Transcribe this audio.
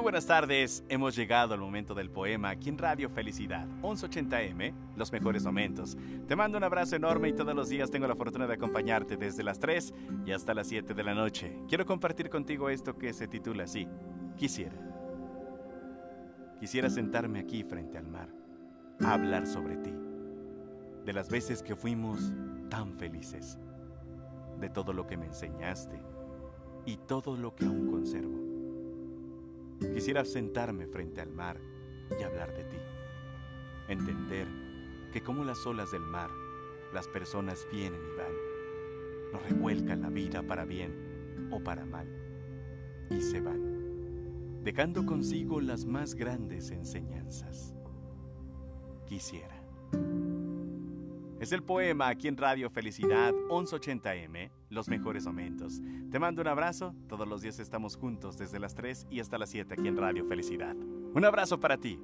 buenas tardes, hemos llegado al momento del poema aquí en Radio Felicidad, 1180M, los mejores momentos. Te mando un abrazo enorme y todos los días tengo la fortuna de acompañarte desde las 3 y hasta las 7 de la noche. Quiero compartir contigo esto que se titula así, Quisiera. Quisiera sentarme aquí frente al mar, hablar sobre ti, de las veces que fuimos tan felices, de todo lo que me enseñaste y todo lo que aún conservo. Quisiera sentarme frente al mar y hablar de ti. Entender que como las olas del mar, las personas vienen y van, nos revuelcan la vida para bien o para mal, y se van, dejando consigo las más grandes enseñanzas. Quisiera. Es el poema aquí en Radio Felicidad 1180M, Los mejores momentos. Te mando un abrazo, todos los días estamos juntos desde las 3 y hasta las 7 aquí en Radio Felicidad. Un abrazo para ti.